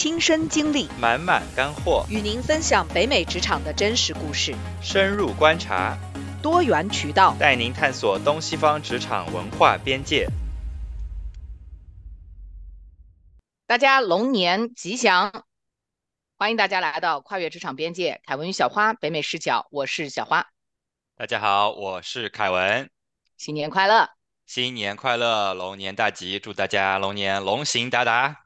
亲身经历，满满干货，与您分享北美职场的真实故事，深入观察，多元渠道，带您探索东西方职场文化边界。大家龙年吉祥！欢迎大家来到跨越职场边界，凯文与小花北美视角，我是小花。大家好，我是凯文，新年快乐！新年快乐，龙年大吉，祝大家龙年龙行达达，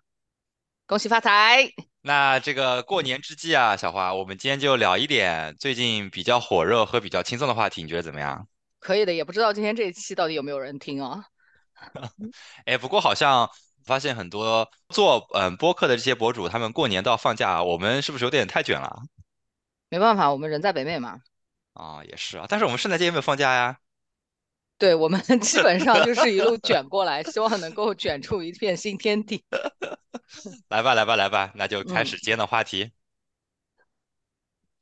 恭喜发财。那这个过年之际啊，小花，我们今天就聊一点最近比较火热和比较轻松的话题，你觉得怎么样？可以的，也不知道今天这一期到底有没有人听啊？哎，不过好像发现很多做嗯播客的这些博主，他们过年都要放假，我们是不是有点太卷了？没办法，我们人在北美嘛。啊，也是啊，但是我们圣诞节有没有放假呀？对我们 基本上就是一路卷过来，希望能够卷出一片新天地。来吧，来吧，来吧，那就开始今天的话题。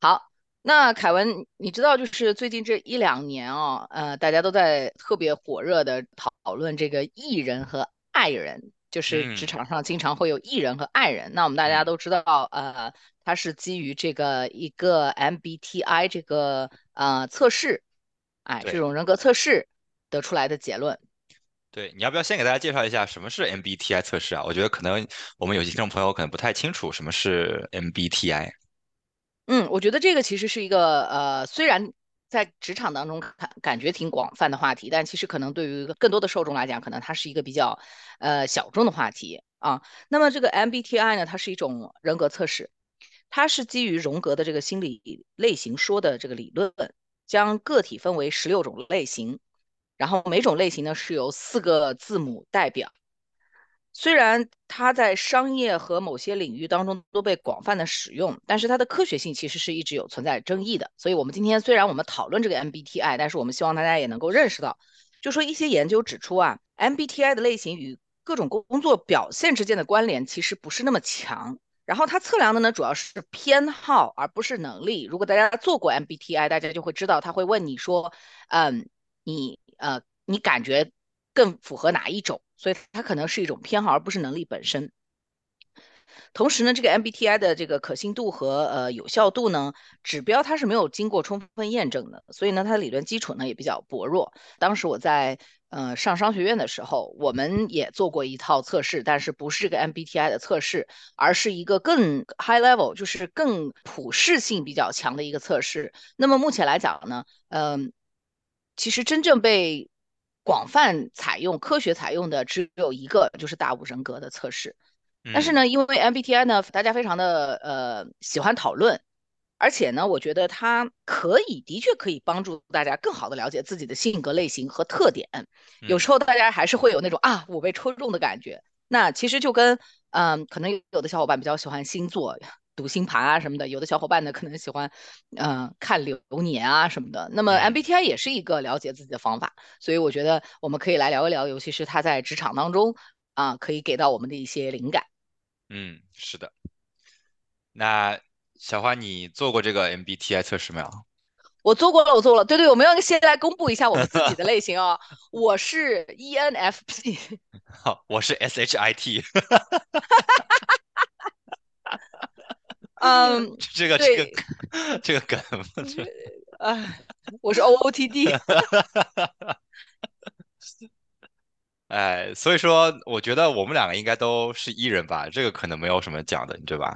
好，那凯文，你知道就是最近这一两年啊，呃，大家都在特别火热的讨论这个艺人和爱人，就是职场上经常会有艺人和爱人。那我们大家都知道，呃，它是基于这个一个 MBTI 这个呃测试，哎，这种人格测试。得出来的结论，对，你要不要先给大家介绍一下什么是 MBTI 测试啊？我觉得可能我们有些听众朋友可能不太清楚什么是 MBTI。嗯，我觉得这个其实是一个呃，虽然在职场当中感感觉挺广泛的话题，但其实可能对于更多的受众来讲，可能它是一个比较呃小众的话题啊。那么这个 MBTI 呢，它是一种人格测试，它是基于荣格的这个心理类型说的这个理论，将个体分为十六种类型。然后每种类型呢是由四个字母代表，虽然它在商业和某些领域当中都被广泛的使用，但是它的科学性其实是一直有存在争议的。所以，我们今天虽然我们讨论这个 MBTI，但是我们希望大家也能够认识到，就说一些研究指出啊，MBTI 的类型与各种工作表现之间的关联其实不是那么强。然后它测量的呢主要是偏好而不是能力。如果大家做过 MBTI，大家就会知道，他会问你说，嗯，你。呃，你感觉更符合哪一种？所以它可能是一种偏好，而不是能力本身。同时呢，这个 MBTI 的这个可信度和呃有效度呢指标，它是没有经过充分验证的，所以呢，它的理论基础呢也比较薄弱。当时我在呃上商学院的时候，我们也做过一套测试，但是不是这个 MBTI 的测试，而是一个更 high level，就是更普适性比较强的一个测试。那么目前来讲呢，嗯。其实真正被广泛采用、科学采用的只有一个，就是大五人格的测试。但是呢，因为 MBTI 呢，大家非常的呃喜欢讨论，而且呢，我觉得它可以，的确可以帮助大家更好的了解自己的性格类型和特点。有时候大家还是会有那种啊，我被抽中的感觉。那其实就跟嗯，可能有的小伙伴比较喜欢星座。读星盘啊什么的，有的小伙伴呢可能喜欢，嗯，看流年啊什么的。那么 MBTI 也是一个了解自己的方法，所以我觉得我们可以来聊一聊，尤其是他在职场当中啊，可以给到我们的一些灵感。嗯，是的。那小花，你做过这个 MBTI 测试没有？我做过了，我做了。对对，我们要先来公布一下我们自己的类型哦。我是 ENFP。好，我是 SHIT。嗯，这个这个这个梗，哎，我是 O O T D，哎，所以说我觉得我们两个应该都是 E 人吧，这个可能没有什么讲的，对吧？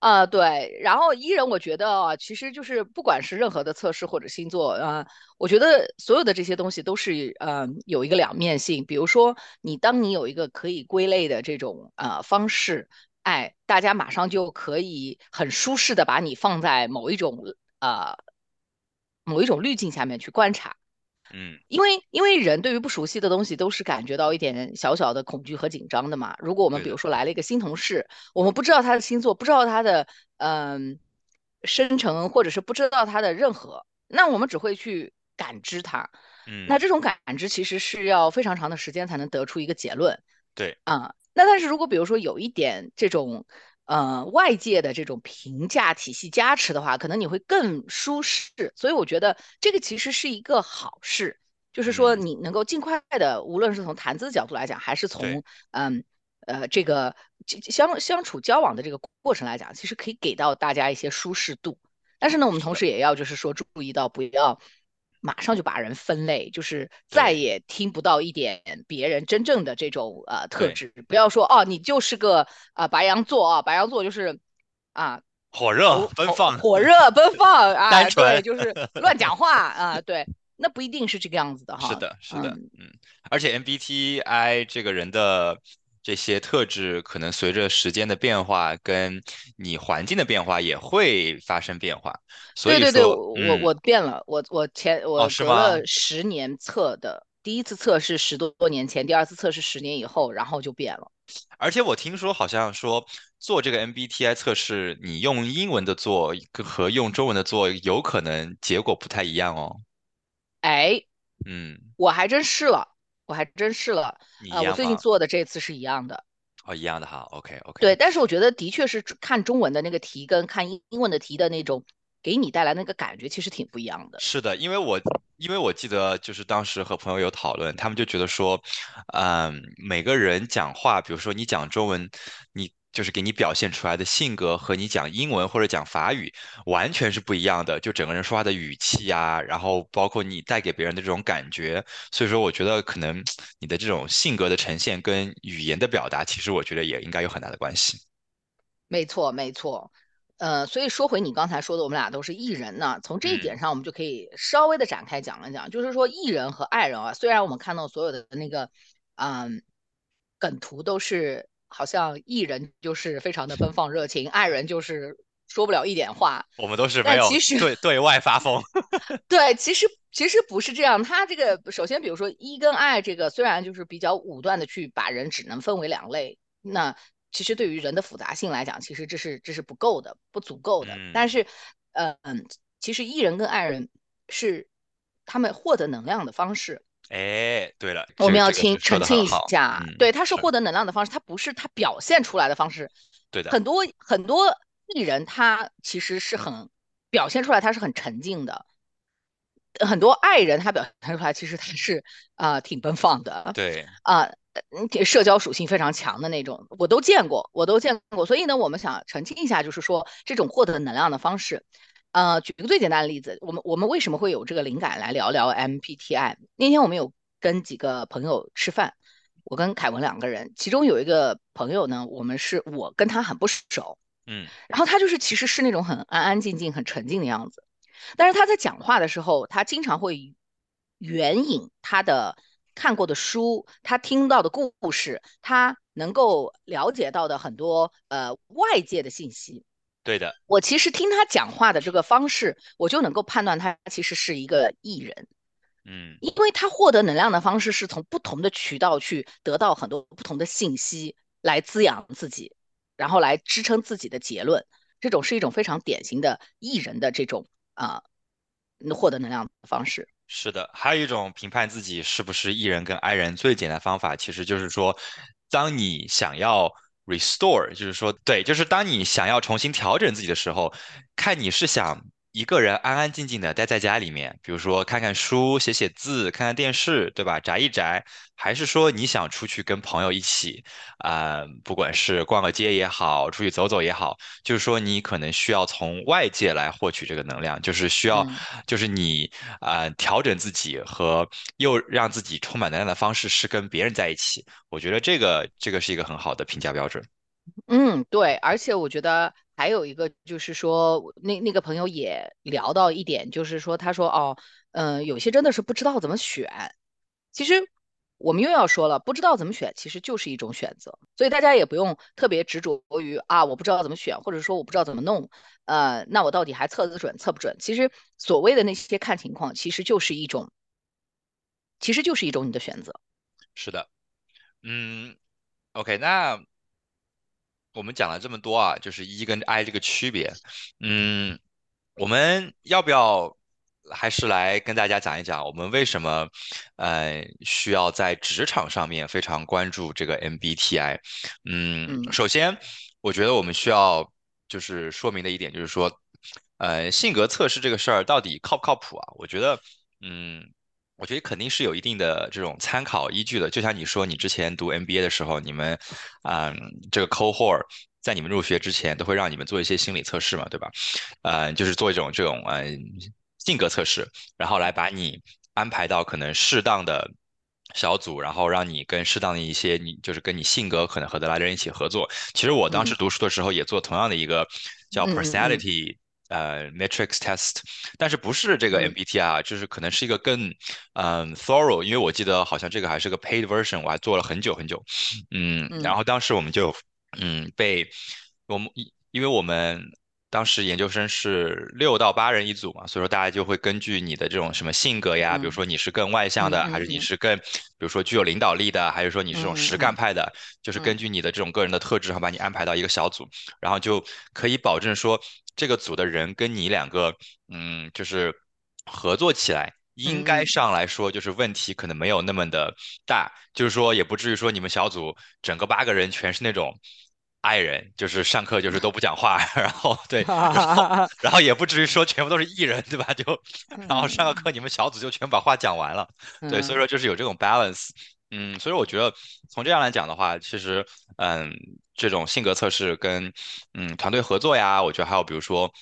啊，对，然后 E 人，我觉得其实就是不管是任何的测试或者星座啊，我觉得所有的这些东西都是呃有一个两面性，比如说你当你有一个可以归类的这种呃方式。哎，大家马上就可以很舒适的把你放在某一种呃某一种滤镜下面去观察，嗯，因为因为人对于不熟悉的东西都是感觉到一点小小的恐惧和紧张的嘛。如果我们比如说来了一个新同事，我们不知道他的星座，不知道他的嗯生成，或者是不知道他的任何，那我们只会去感知他，嗯，那这种感知其实是要非常长的时间才能得出一个结论，对，啊。那但是如果比如说有一点这种呃外界的这种评价体系加持的话，可能你会更舒适。所以我觉得这个其实是一个好事，就是说你能够尽快的，无论是从谈资的角度来讲，还是从嗯呃这个相相处交往的这个过程来讲，其实可以给到大家一些舒适度。但是呢，我们同时也要就是说注意到不要马上就把人分类，就是再也听不到一点别人真正的这种呃特质。不要说哦，你就是个啊白羊座啊，白羊座就是啊火热奔放，火热奔放 啊，对，就是 乱讲话啊，对，那不一定是这个样子的哈。是的，是的，嗯，而且 MBTI 这个人的。这些特质可能随着时间的变化，跟你环境的变化也会发生变化。所以对对对，我我变了，我我前我隔了十年测的，第一次测是十多年前，第二次测是十年以后，然后就变了。而且我听说好像说做这个 MBTI 测试，你用英文的做和用中文的做，有可能结果不太一样哦。哎，嗯，我还真试了。我还真试了，啊，我最近做的这次是一样的，哦，一样的哈，OK OK，对，但是我觉得的确是看中文的那个题跟看英英文的题的那种给你带来那个感觉其实挺不一样的。是的，因为我因为我记得就是当时和朋友有讨论，他们就觉得说，嗯，每个人讲话，比如说你讲中文，你。就是给你表现出来的性格和你讲英文或者讲法语完全是不一样的，就整个人说话的语气啊，然后包括你带给别人的这种感觉，所以说我觉得可能 你的这种性格的呈现跟语言的表达，其实我觉得也应该有很大的关系。没错，没错，呃，所以说回你刚才说的，我们俩都是艺人呢，从这一点上，我们就可以稍微的展开讲一讲，就是说艺人和爱人啊，虽然我们看到所有的那个嗯梗图都是。好像艺人就是非常的奔放热情，爱人就是说不了一点话。我们都是没有对对外发疯。对，其实其实不是这样。他这个首先，比如说一跟爱这个，虽然就是比较武断的去把人只能分为两类，那其实对于人的复杂性来讲，其实这是这是不够的，不足够的。但是，嗯，其实艺人跟爱人是他们获得能量的方式。哎，对了，我们要清澄清一下，对，他是获得能量的方式，他不是他表现出来的方式。对的，很多很多艺人他其实是很表现出来，他是很沉静的。很多爱人他表现出来，其实他是啊挺奔放的。对啊，社交属性非常强的那种，我都见过，我都见过。所以呢，我们想澄清一下，就是说这种获得能量的方式。呃，举一个最简单的例子，我们我们为什么会有这个灵感来聊聊 MPTI？那天我们有跟几个朋友吃饭，我跟凯文两个人，其中有一个朋友呢，我们是我跟他很不熟，嗯，然后他就是其实是那种很安安静静、很沉静的样子，但是他在讲话的时候，他经常会援引他的看过的书，他听到的故事，他能够了解到的很多呃外界的信息。对的，我其实听他讲话的这个方式，我就能够判断他其实是一个艺人，嗯，因为他获得能量的方式是从不同的渠道去得到很多不同的信息来滋养自己，然后来支撑自己的结论，这种是一种非常典型的艺人的这种啊获得能量的方式。是的，还有一种评判自己是不是艺人跟 I 人最简单方法，其实就是说，当你想要。Restore 就是说，对，就是当你想要重新调整自己的时候，看你是想一个人安安静静的待在家里面，比如说看看书、写写字、看看电视，对吧？宅一宅，还是说你想出去跟朋友一起，啊，不管是逛个街也好，出去走走也好，就是说你可能需要从外界来获取这个能量，就是需要，就是你啊调整自己和又让自己充满能量的方式是跟别人在一起。我觉得这个这个是一个很好的评价标准。嗯，对，而且我觉得还有一个就是说，那那个朋友也聊到一点，就是说，他说哦，嗯，有些真的是不知道怎么选。其实我们又要说了，不知道怎么选，其实就是一种选择。所以大家也不用特别执着于啊，我不知道怎么选，或者说我不知道怎么弄，呃，那我到底还测得准测不准？其实所谓的那些看情况，其实就是一种，其实就是一种你的选择。是的。嗯，OK，那我们讲了这么多啊，就是 E 跟 I 这个区别。嗯，我们要不要还是来跟大家讲一讲，我们为什么呃需要在职场上面非常关注这个 MBTI？嗯，首先我觉得我们需要就是说明的一点就是说，呃，性格测试这个事儿到底靠不靠谱啊？我觉得，嗯。我觉得肯定是有一定的这种参考依据的。就像你说，你之前读 MBA 的时候，你们，嗯，这个 cohort 在你们入学之前都会让你们做一些心理测试嘛，对吧？嗯，就是做一种这种嗯性格测试，然后来把你安排到可能适当的小组，然后让你跟适当的一些你就是跟你性格可能合得来的人一起合作。其实我当时读书的时候也做同样的一个叫 personality。呃，matrix test，但是不是这个 MBTI，就是可能是一个更嗯 thorough，因为我记得好像这个还是个 paid version，我还做了很久很久，嗯，然后当时我们就嗯被我们因为我们。当时研究生是六到八人一组嘛，所以说大家就会根据你的这种什么性格呀，比如说你是更外向的，还是你是更，比如说具有领导力的，还是说你是这种实干派的，就是根据你的这种个人的特质，然后把你安排到一个小组，然后就可以保证说这个组的人跟你两个，嗯，就是合作起来，应该上来说就是问题可能没有那么的大，就是说也不至于说你们小组整个八个人全是那种。爱人就是上课就是都不讲话，然后对，然后 然后也不至于说全部都是艺人，对吧？就然后上个课你们小组就全把话讲完了，对，所以说就是有这种 balance，嗯，所以我觉得从这样来讲的话，其实嗯，这种性格测试跟嗯团队合作呀，我觉得还有比如说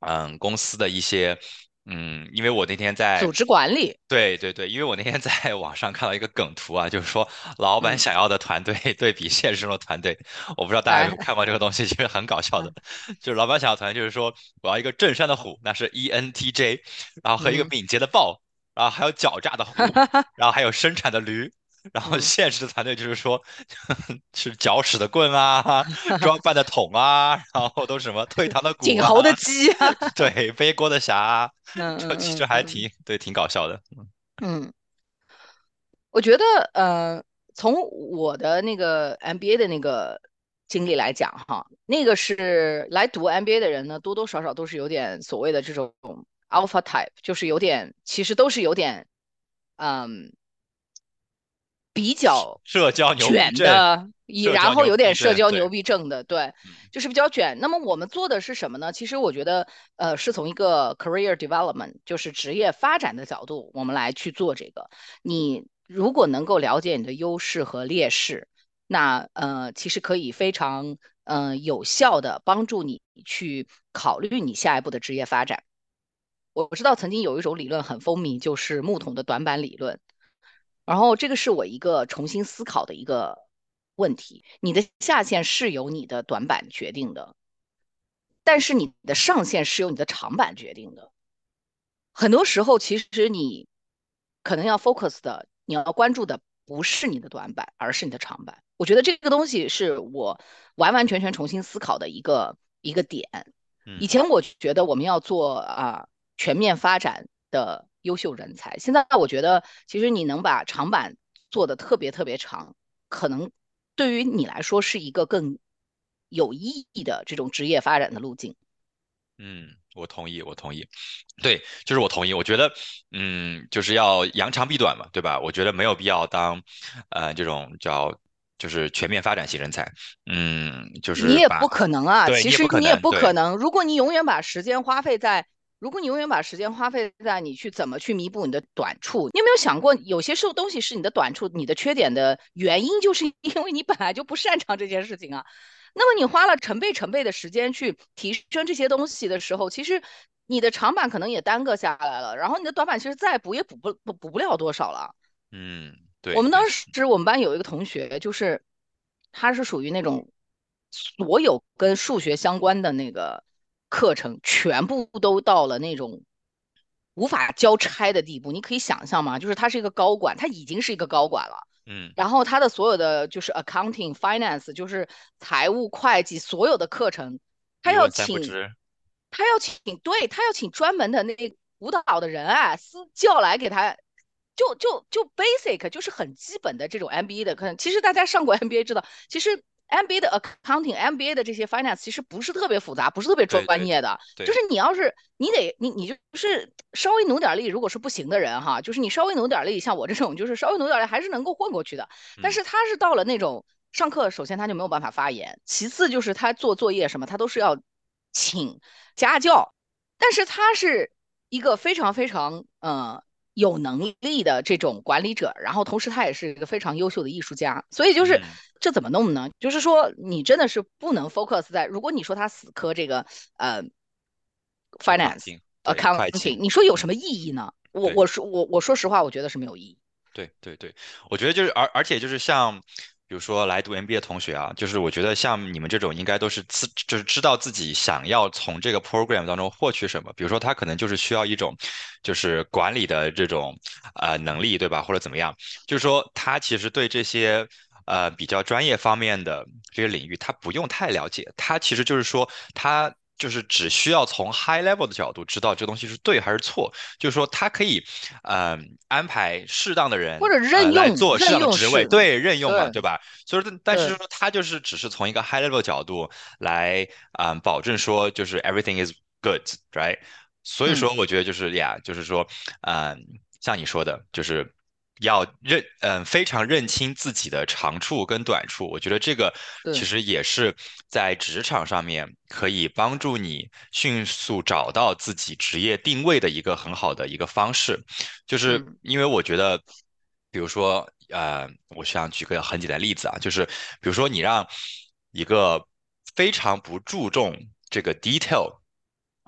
嗯公司的一些。嗯，因为我那天在组织管理，对对对，因为我那天在网上看到一个梗图啊，就是说老板想要的团队 对比现实中的团队，我不知道大家有看过这个东西，其实很搞笑的，就是老板想要团队就是说我要一个镇山的虎，那是 E N T J，然后和一个敏捷的豹，然后还有狡诈的虎，然后还有生产的驴。然后现实的团队就是说，是搅屎的棍啊，装 饭的桶啊，然后都是什么退堂的鼓、紧喉的鸡啊，对，背锅的侠，这其实还挺对，挺搞笑的。嗯，我觉得，呃，从我的那个 MBA 的那个经历来讲，哈，那个是来读 MBA 的人呢，多多少少都是有点所谓的这种 alpha type，就是有点，其实都是有点，嗯。比较社交卷的，以然后有点社交牛逼症的，对，就是比较卷。那么我们做的是什么呢？其实我觉得，呃，是从一个 career development，就是职业发展的角度，我们来去做这个。你如果能够了解你的优势和劣势，那呃，其实可以非常嗯有效的帮助你去考虑你下一步的职业发展。我知道曾经有一种理论很风靡，就是木桶的短板理论。然后这个是我一个重新思考的一个问题：你的下限是由你的短板决定的，但是你的上限是由你的长板决定的。很多时候，其实你可能要 focus 的，你要关注的不是你的短板，而是你的长板。我觉得这个东西是我完完全全重新思考的一个一个点。以前我觉得我们要做啊全面发展的。优秀人才，现在我觉得，其实你能把长板做的特别特别长，可能对于你来说是一个更有意义的这种职业发展的路径。嗯，我同意，我同意。对，就是我同意。我觉得，嗯，就是要扬长避短嘛，对吧？我觉得没有必要当，呃，这种叫就是全面发展型人才。嗯，就是你也不可能啊，其实你也不可能。如果你永远把时间花费在如果你永远把时间花费在你去怎么去弥补你的短处，你有没有想过，有些时候东西是你的短处、你的缺点的原因，就是因为你本来就不擅长这件事情啊。那么你花了成倍成倍的时间去提升这些东西的时候，其实你的长板可能也耽搁下来了，然后你的短板其实再补也补不补补不了多少了。嗯，对。我们当时我们班有一个同学，就是他是属于那种所有跟数学相关的那个。课程全部都到了那种无法交差的地步，你可以想象吗？就是他是一个高管，他已经是一个高管了，嗯，然后他的所有的就是 accounting finance，就是财务会计所有的课程，他要请，他要请，对他要请专门的那舞蹈的人啊，私教来给他，就就就 basic，就是很基本的这种 MBA 的课程。其实大家上过 MBA 知道，其实。MBA 的 accounting、MBA 的这些 finance 其实不是特别复杂，不是特别专业的。就是你要是你得你你就是稍微努点力，如果是不行的人哈，就是你稍微努点力，像我这种就是稍微努点力还是能够混过去的。但是他是到了那种上课，首先他就没有办法发言，其次就是他做作业什么，他都是要请家教。但是他是一个非常非常呃有能力的这种管理者，然后同时他也是一个非常优秀的艺术家，所以就是嗯，这怎么弄呢？就是说你真的是不能 focus 在，如果你说他死磕这个呃计，accounting，你说有什嗯，么意义呢？我。我说我我说实话，我觉得是没有意义。对对对，我觉得就是，而而且就是像，比如说来读 MBA 的同学啊，就是我觉得像你们这种，应该都是自就是知道自己想要从这个 program 当中获取什么。比如说他可能就是需要一种，就是管理的这种呃能力，对吧？或者怎么样，就是说他其实对这些呃比较专业方面的这些领域，他不用太了解，他其实就是说他。就是只需要从 high level 的角度知道这个东西是对还是错，就是说他可以，嗯、安排适当的人，或者呃，任用来做适当的职位，对，任用嘛，对对吧？所以说，但是，说他就是只是从一个 high level 角度来，嗯、保证说就是 everything is good，right？所以嗯说，我觉得就是呀，就是说，嗯、像你说的，就是要认，嗯、非常认清自己的长处跟短处。我觉得这个其，实也是在职场上面可以帮助你迅速找到自己职业定位的一个很好的一个方式。就是嗯因为我觉得，比如说，呃，我想举个很简单的例子啊，就是比如说你让一个非常不注重这个 detail。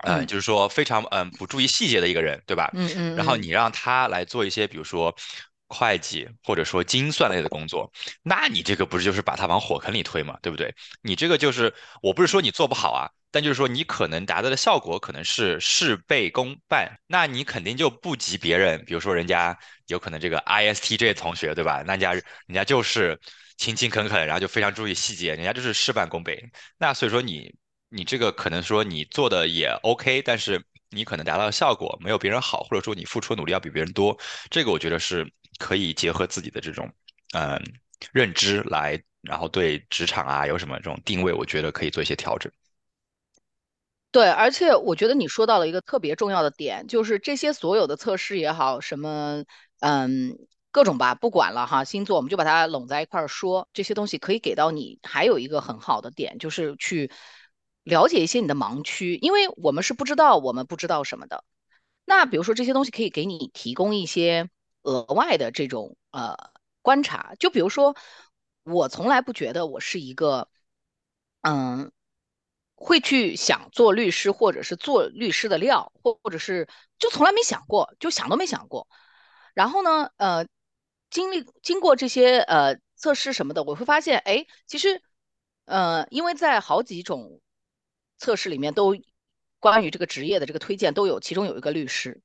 呃，嗯就是说非常嗯、不注意细节的一个人，对吧？嗯然后嗯嗯，你让他来做一些，比如说会计或者说精算类的工作，那你这个不是就是把他往火坑里推嘛，对不对？你这个就是，我不是说你做不好啊，但就是说你可能达到的效果可能是事倍功半，那你肯定就不及别人，比如说人家有可能这个 ISTJ 同学，对吧？那人家人家就是勤勤恳恳，然后就非常注意细节，人家就是事半功倍。那所以说你你这个可能说你做的也 OK，但是你可能达到的效果没有别人好，或者说你付出的努力要比别人多，这个我觉得是可以结合自己的这种嗯认知来，然后对职场啊有什么这种定位，我觉得可以做一些调整。对，而且我觉得你说到了一个特别重要的点，就是这些所有的测试也好，什么嗯各种吧，不管了哈，星座我们就把它拢在一块儿说，这些东西可以给到你，还有一个很好的点就是去了解一些你的盲区，因为我们是不知道我们不知道什么的。那比如说这些东西可以给你提供一些额外的这种呃观察，就比如说我从来不觉得我是一个嗯会去想做律师或者是做律师的料，或或者是就从来没想过，就想都没想过。然后呢，呃，经历经过这些呃测试什么的，我会发现，哎，其实呃，因为在好几种测试里面都关于这个职业的这个推荐都有，其中有一个律师。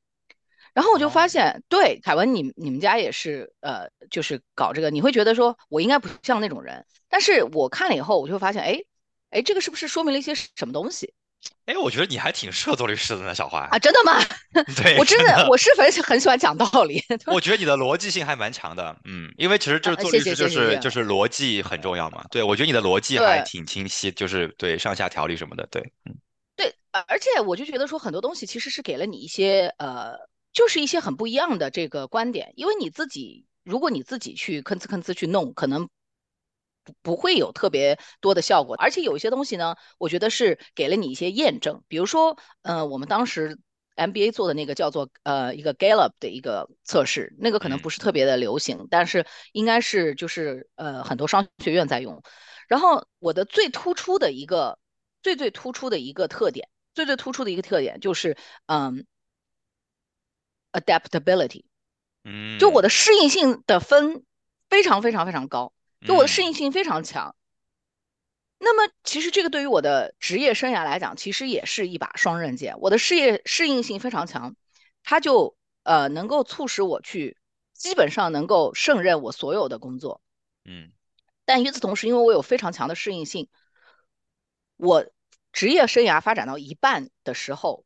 然后我就发哦，现，对，凯文，你你们家也是，呃，就是搞这个，你会觉得说我应该不像那种人，但是我看了以后，我就发现，哎，哎，这个是不是说明了一些什么东西哎，我觉得你还挺适合做律师的呢，小花。啊？真的吗？对，我真的我是很很喜欢讲道理，我觉得你的逻辑性还蛮强的，嗯，因为其实就是做律师就是就是逻辑很重要嘛。对，我觉得你的逻辑还挺清晰，就是对上下条理什么的，对，嗯对，而而且我就觉得说很多东西其实是给了你一些呃，就是一些很不一样的这个观点，因为你自己如果你自己去吭哧吭哧去弄，可能不不会有特别多的效果，而且有一些东西呢，我觉得是给了你一些验证，比如说呃，我们当时 MBA 做的那个叫做呃一个 Gallup 的一个测试，那个可能嗯。不是特别的流行，但是应该是就是呃很多商学院在用。然后我的最突出的一个最最突出的一个特点，最最突出的一个特点就是嗯 adaptability，就我嗯的适应性的分非常非常非常高，就我的适嗯应性非常强。那么其实这个对于我的职业生涯来讲，其实也是一把双刃剑。我的事业适应性非常强，它就呃能够促使我去基本上能够胜任我所有的工作。嗯但与此同时，因为我有非常强的适应性，我职业生涯发展到一半的时候，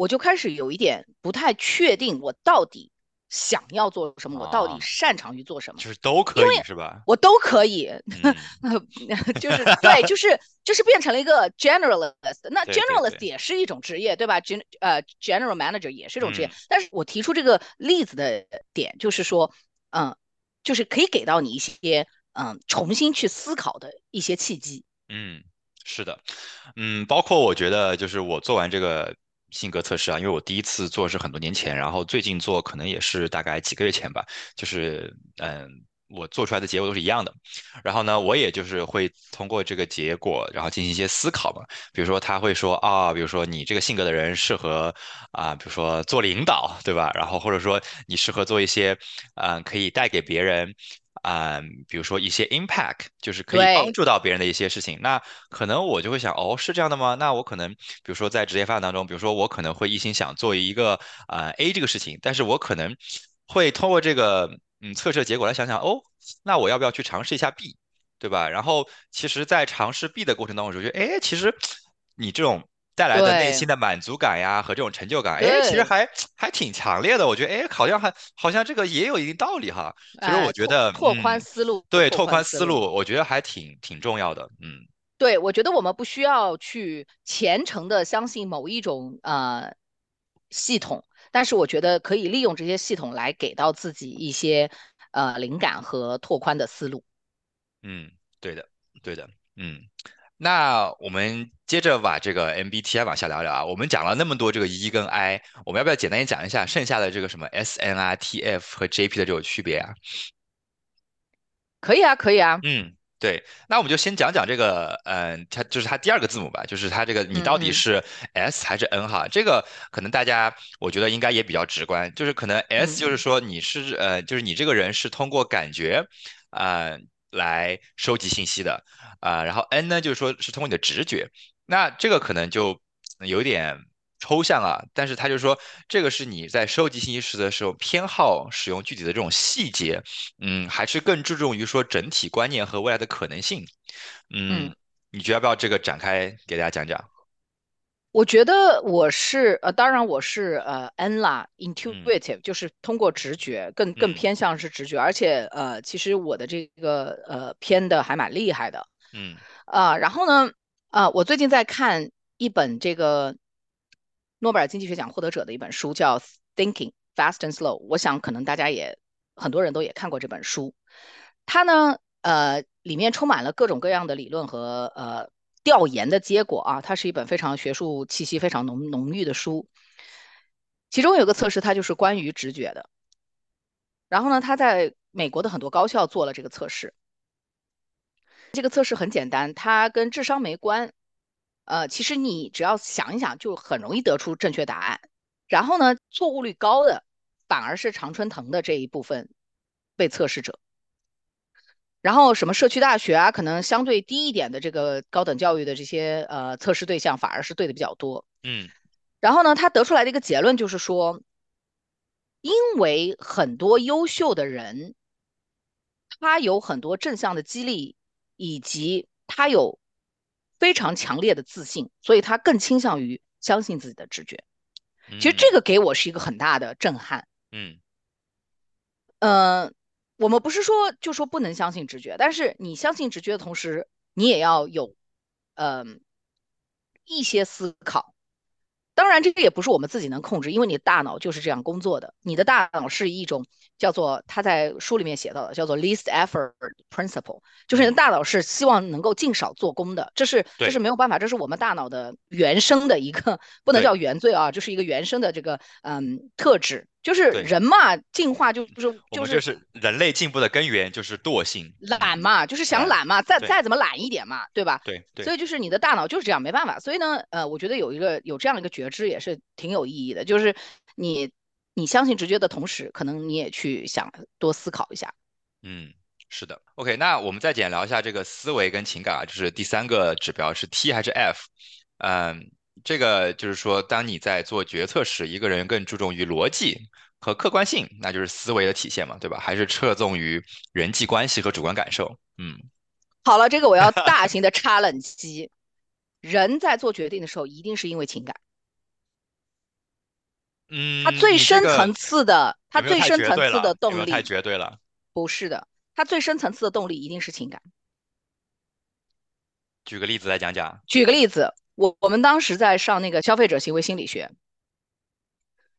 我就开始有一点不太确定，我到底想要做什么，我到底啊，擅长于做什么，就是都可以是吧？我都可以，嗯，就是对，就是就是变成了一个 generalist。那 generalist 对，也是一种职业，对吧？gen 呃 general manager 也是一种职业。嗯但是我提出这个例子的点，就是说，嗯，就是可以给到你一些嗯重新去思考的一些契机。嗯，是的，嗯，包括我觉得就是我做完这个性格测试啊，因为我第一次做是很多年前，然后最近做可能也是大概几个月前吧，就是嗯。我做出来的结果都是一样的，然后呢，我也就是会通过这个结果，然后进行一些思考嘛。比如说他会说啊，比如说你这个性格的人适合啊，比如说做领导，对吧？然后或者说你适合做一些嗯，可以带给别人啊，比如说一些 impact，就是可以帮助到别人的一些事情。那可能我就会想，哦，是这样的吗？那我可能比如说在职业发展当中，比如说我可能会一心想做一个啊 A 这个事情，但是我可能会通过这个。嗯，测试结果来想想，哦，那我要不要去尝试一下 B，对吧？然后其实，在尝试 B 的过程当中，我就觉得，哎，其实你这种带来的内心的满足感呀和这种成就感，哎，其实还还挺强烈的。我觉得，哎，好像还好像这个也有一定道理哈。其实我觉得拓宽思路，对，拓宽思路，我觉得还挺挺重要的。嗯，对，我觉得我们不需要去虔诚的相信某一种呃系统。但是我觉得可以利用这些系统来给到自己一些呃灵感和拓宽的思路。嗯，对的，对的，嗯。那我们接着把这个 MBTI 往下聊聊啊。我们讲了那么多这个 E 跟 I，我们要不要简单讲一下剩下的这个什么 SNRTF 和 JP 的这种区别啊？可以啊，可以啊。嗯。对，那我们就先讲讲这个，嗯，它就是它第二个字母吧，就是它这个你到底是 S 还是 N 哈？这个可能大家我觉得应该也比较直观，就是可能 S 就是说你是呃，就是你这个人是通过感觉啊来收集信息的啊，然后 N 呢就是说是通过你的直觉，那这个可能就有点。抽象啊，但是他就说这个是你在收集信息时的时候偏好使用具体的这种细节，嗯，还是更注重于说整体观念和未来的可能性，嗯，你觉得要不要这个展开给大家讲讲？我觉得我是呃，当然我是呃 N 啦，intuitive 就是通过直觉，更更偏向是直觉，而且呃，其实我的这个呃偏的还蛮厉害的，嗯啊，然后呢啊，我最近在看一本这个。诺贝尔经济学奖获得者的一本书叫《Thinking Fast and Slow》，我想可能大家也很多人都也看过这本书。它呢，呃，里面充满了各种各样的理论和呃调研的结果啊。它是一本非常学术气息非常浓浓郁的书。其中有个测试，它就是关于直觉的。然后呢，他在美国的很多高校做了这个测试。这个测试很简单，它跟智商没关。呃，其实你只要想一想，就很容易得出正确答案。然后呢，错误率高的反而是常春藤的这一部分被测试者。然后什么社区大学啊，可能相对低一点的这个高等教育的这些呃测试对象，反而是对的比较多。嗯。然后呢，他得出来的一个结论就是说，因为很多优秀的人，他有很多正向的激励，以及他有。非常强烈的自信，所以他更倾向于相信自己的直觉。其实这个给我是一个很大的震撼。嗯，呃，我们不是说就说不能相信直觉，但是你相信直觉的同时，你也要有，嗯，一些思考。当然，这个也不是我们自己能控制，因为你的大脑就是这样工作的。你的大脑是一种叫做他在书里面写到的，叫做 least effort principle，就是你的大脑是希望能够尽少做工的。这是这是没有办法，这是我们大脑的原生的一个，不能叫原罪啊，就是一个原生的这个嗯特质。就是人嘛，进化就就是就是就是人类进步的根源就是惰性，懒嘛，就是想懒嘛，再再怎么懒一点嘛，对吧？对对。所以就是你的大脑就是这样，没办法。所以呢，呃，我觉得有一个有这样的一个觉知也是挺有意义的，就是你你相信直觉的同时，可能你也去想多思考一下。嗯，是的。OK，那我们再简聊一下这个思维跟情感啊，就是第三个指标是 T 还是 F？嗯。这个就是说，当你在做决策时，一个人更注重于逻辑和客观性，那就是思维的体现嘛，对吧？还是侧重于人际关系和主观感受？嗯，好了，这个我要大型的插冷机。人在做决定的时候，一定是因为情感。嗯，他最深层次的，他最深层次的动力太绝对了。不是的，他最深层次的动力一定是情感。举个例子来讲讲。举个例子。我我们当时在上那个消费者行为心理学，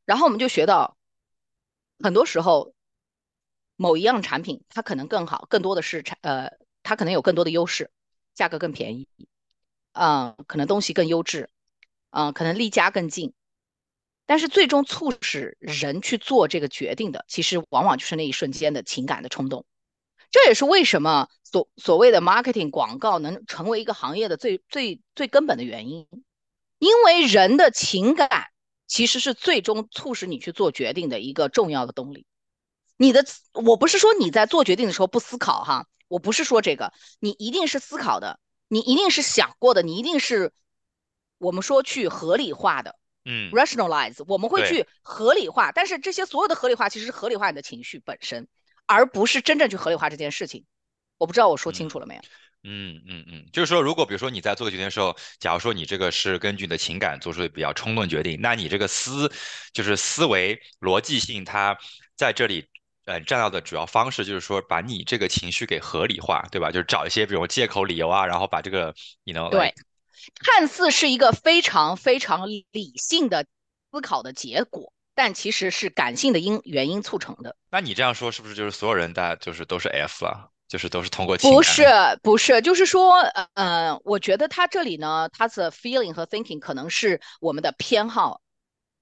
然后我们就学到，很多时候，某一样产品它可能更好，更多的是产呃，它可能有更多的优势，价格更便宜，嗯，可能东西更优质，嗯，可能离家更近，但是最终促使人去做这个决定的，其实往往就是那一瞬间的情感的冲动。这也是为什么所所谓的 marketing 广告能成为一个行业的最最最根本的原因，因为人的情感其实是最终促使你去做决定的一个重要的动力。你的我不是说你在做决定的时候不思考哈，我不是说这个，你一定是思考的，你一定是想过的，你一定是我们说去合理化的，嗯，rationalize，我们会去合理化，但是这些所有的合理化其实是合理化你的情绪本身。而不是真正去合理化这件事情，我不知道我说清楚了没有？嗯嗯嗯，就是说，如果比如说你在做决定的时候，假如说你这个是根据你的情感做出的比较冲动决定，那你这个思就是思维逻辑性，它在这里呃占到的主要方式就是说把你这个情绪给合理化，对吧？就是找一些比如借口理由啊，然后把这个你能对，看似是一个非常非常理性的思考的结果。但其实是感性的因原因促成的。那你这样说是不是就是所有人大家就是都是 F 了？就是都是通过情不是不是，就是说，呃，我觉得他这里呢，他的 feeling 和 thinking 可能是我们的偏好，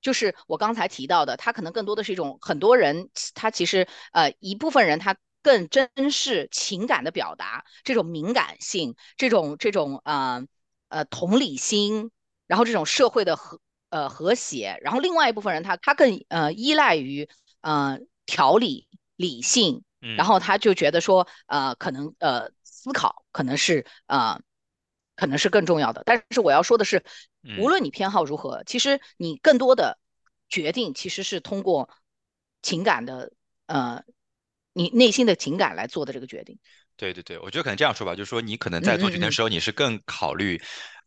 就是我刚才提到的，他可能更多的是一种很多人他其实呃一部分人他更珍视情感的表达，这种敏感性，这种这种呃呃同理心，然后这种社会的和。呃，和谐，然后另外一部分人他他更呃依赖于呃条理理性，然后他就觉得说呃可能呃思考可能是呃可能是更重要的。但是我要说的是，无论你偏好如何，其实你更多的决定其实是通过情感的呃你内心的情感来做的这个决定。对对对，我觉得可能这样说吧，就是说你可能在做决定的时候，你是更考虑。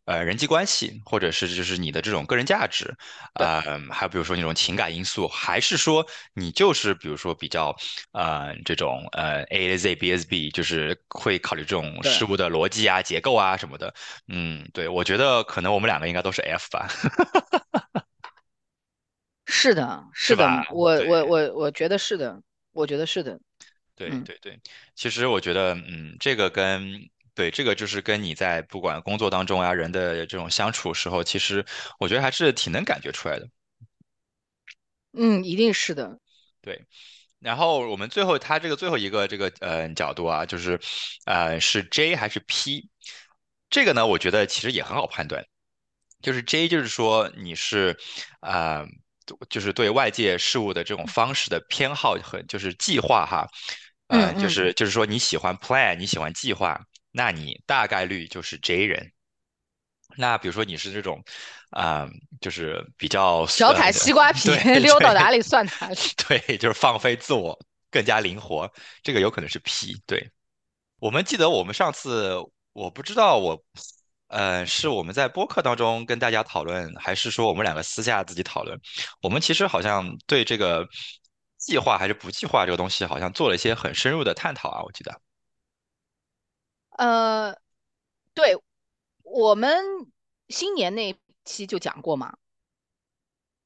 呃，人际关系，或者是就是你的这种个人价值，呃，还有比如说那种情感因素，还是说你就是比如说比较呃这种呃 A Z B S B，就是会考虑这种事物的逻辑啊、结构啊什么的。嗯，对，我觉得可能我们两个应该都是 F 吧。是的，是的，我我我我觉得是的，我觉得是的。对对对，其实我觉得，嗯，这个跟。对，这个就是跟你在不管工作当中啊，人的这种相处时候，其实我觉得还是挺能感觉出来的。嗯，一定是的。对，然后我们最后他这个最后一个这个呃角度啊，就是呃是 J 还是 P？这个呢，我觉得其实也很好判断，就是 J 就是说你是啊，就是对外界事物的这种方式的偏好和就是计划哈，呃，就是就是说你喜欢 plan，你喜欢计划。那你大概率就是 J 人。那比如说你是这种，啊，就是比较小踩西瓜 皮，溜到哪里算哪里。对，就是放飞自我，更加灵活。这个有可能是 P。对，我们记得我们上次，我不知道我，呃，是我们在播客当中跟大家讨论，还是说我们两个私下自己讨论？我们其实好像对这个计划还是不计划这个东西，好像做了一些很深入的探讨啊。我记得。呃，对，我们新年那期就讲过嘛。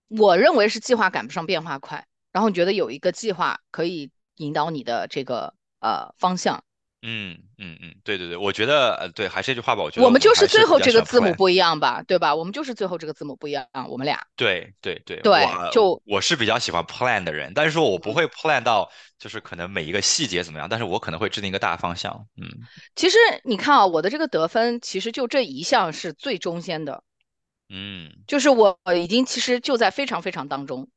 我认为是计划赶不上变化快，然后你觉得有一个计划可以引导你的这个呃方向。嗯嗯嗯，对对对，我觉得呃对，还是这句话吧，我觉得我们就是最后这个字母不一样吧，对吧？我们就是最后这个字母不一样，我们俩。对对对对，就我是比较喜欢 plan 的人，但是说我不会 plan 到就是可能每一个细节怎么样，但是我可能会制定一个大方向。嗯，其实你看啊，我的这个得分其实就这一项是最中间的，嗯，就是我已经其实就在非常非常当中。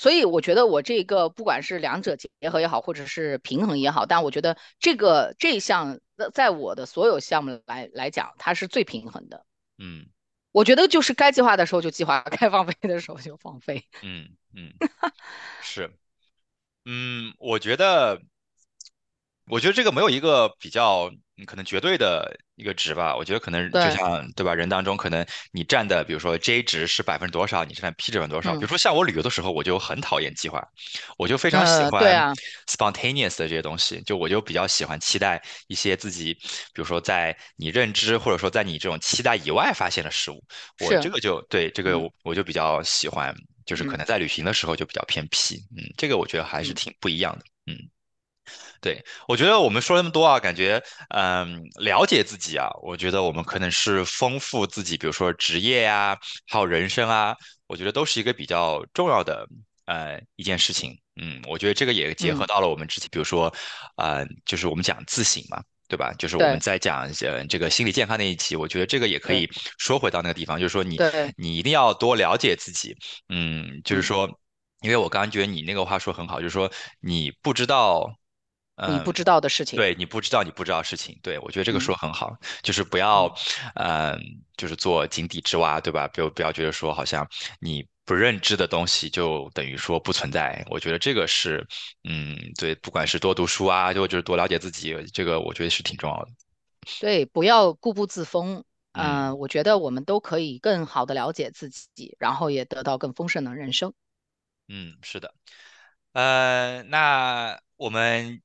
所以我觉得我这个不管是两者结合也好，或者是平衡也好，但我觉得这个这一项在我的所有项目来来讲，它是最平衡的。嗯，我觉得就是该计划的时候就计划，该放飞的时候就放飞。嗯嗯，是，嗯，我觉得，我觉得这个没有一个比较。可能绝对的一个值吧，我觉得可能就像对吧？人当中可能你占的，比如说 J 值是百分之多少，你占 P 值分多少？比如说像我旅游的时候，我就很讨厌计划，我就非常喜欢 spontaneous 的这些东西，就我就比较喜欢期待一些自己，比如说在你认知或者说在你这种期待以外发现的事物，我这个就对这个我就比较喜欢，就是可能在旅行的时候就比较偏 P，嗯，这个我觉得还是挺不一样的，嗯。对，我觉得我们说那么多啊，感觉嗯，了解自己啊，我觉得我们可能是丰富自己，比如说职业呀，还有人生啊，我觉得都是一个比较重要的呃一件事情。嗯，我觉得这个也结合到了我们之前，比如说，呃，就是我们讲自省嘛，对吧？就是我们在讲呃这个心理健康那一期，我觉得这个也可以说回到那个地方，就是说你你一定要多了解自己。嗯，就是说，因为我刚刚觉得你那个话说很好，就是说你不知道。你不知道的事情，对你不知道你不知道事情，对我觉得这个说很好，就是不要，嗯，就是做井底之蛙，对吧？不要不要觉得说好像你不认知的东西就等于说不存在，我觉得这个是，嗯，对，不管是多读书啊，就就是多了解自己，这个我觉得是挺重要的。对，不要固步自封，嗯，我觉得我们都可以更好的了解自己，然后也得到更丰盛的人生。嗯，是的，呃，那我们。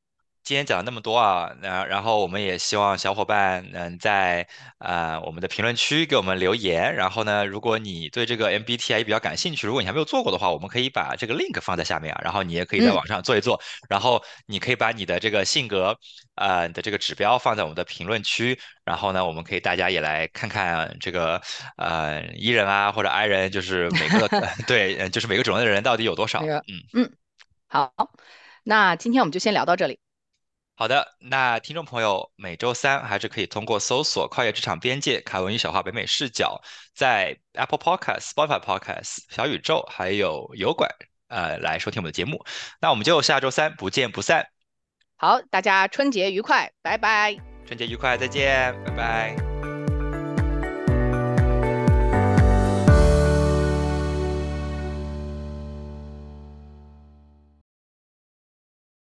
今天讲了那么多啊，然然后我们也希望小伙伴能在呃我们的评论区给我们留言。然后呢，如果你对这个 MBTI 比较感兴趣，如果你还没有做过的话，我们可以把这个 link 放在下面啊。然后你也可以在网上做一做。然后你可以把你的这个性格呃的这个指标放在我们的评论区。然后呢，我们可以大家也来看看这个呃 E 人啊或者 I 人，就是每个 对，就是每个种类的人到底有多少。嗯嗯，好，那今天我们就先聊到这里。好的，那听众朋友，每周三还是可以通过搜索“跨越职场边界”、“凯文与小花北美视角”在 Apple Podcast、Spotify Podcast、小宇宙还有油管呃来收听我们的节目。那我们就下周三不见不散。好，大家春节愉快，拜拜。春节愉快，再见，拜拜。